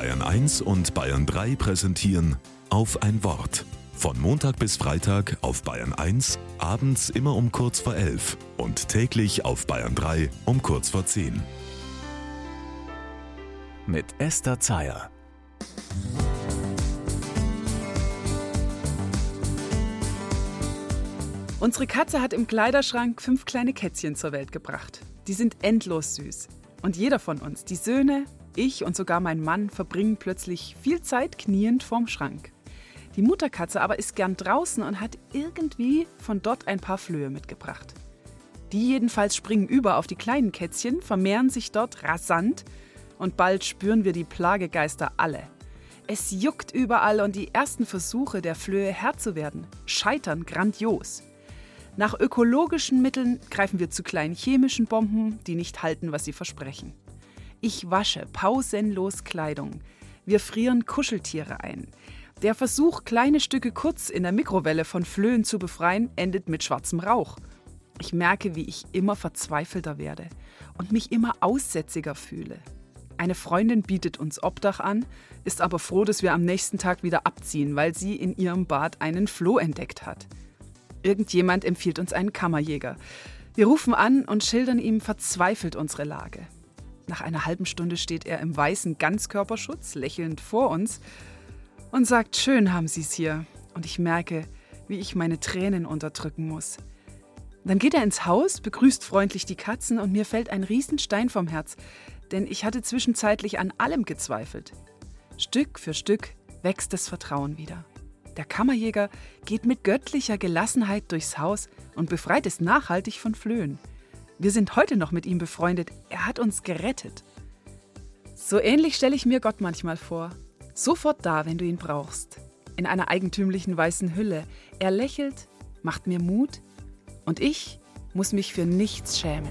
Bayern 1 und Bayern 3 präsentieren auf ein Wort. Von Montag bis Freitag auf Bayern 1, abends immer um kurz vor 11 und täglich auf Bayern 3 um kurz vor 10. Mit Esther Zeyer. Unsere Katze hat im Kleiderschrank fünf kleine Kätzchen zur Welt gebracht. Die sind endlos süß. Und jeder von uns, die Söhne, ich und sogar mein Mann, verbringen plötzlich viel Zeit kniend vorm Schrank. Die Mutterkatze aber ist gern draußen und hat irgendwie von dort ein paar Flöhe mitgebracht. Die jedenfalls springen über auf die kleinen Kätzchen, vermehren sich dort rasant und bald spüren wir die Plagegeister alle. Es juckt überall und die ersten Versuche der Flöhe Herr zu werden scheitern grandios. Nach ökologischen Mitteln greifen wir zu kleinen chemischen Bomben, die nicht halten, was sie versprechen. Ich wasche pausenlos Kleidung. Wir frieren Kuscheltiere ein. Der Versuch, kleine Stücke kurz in der Mikrowelle von Flöhen zu befreien, endet mit schwarzem Rauch. Ich merke, wie ich immer verzweifelter werde und mich immer aussätziger fühle. Eine Freundin bietet uns Obdach an, ist aber froh, dass wir am nächsten Tag wieder abziehen, weil sie in ihrem Bad einen Floh entdeckt hat. Irgendjemand empfiehlt uns einen Kammerjäger. Wir rufen an und schildern ihm verzweifelt unsere Lage. Nach einer halben Stunde steht er im weißen Ganzkörperschutz, lächelnd vor uns und sagt, schön haben Sie es hier. Und ich merke, wie ich meine Tränen unterdrücken muss. Dann geht er ins Haus, begrüßt freundlich die Katzen und mir fällt ein Riesenstein vom Herz, denn ich hatte zwischenzeitlich an allem gezweifelt. Stück für Stück wächst das Vertrauen wieder. Der Kammerjäger geht mit göttlicher Gelassenheit durchs Haus und befreit es nachhaltig von Flöhen. Wir sind heute noch mit ihm befreundet. Er hat uns gerettet. So ähnlich stelle ich mir Gott manchmal vor. Sofort da, wenn du ihn brauchst. In einer eigentümlichen weißen Hülle. Er lächelt, macht mir Mut und ich muss mich für nichts schämen.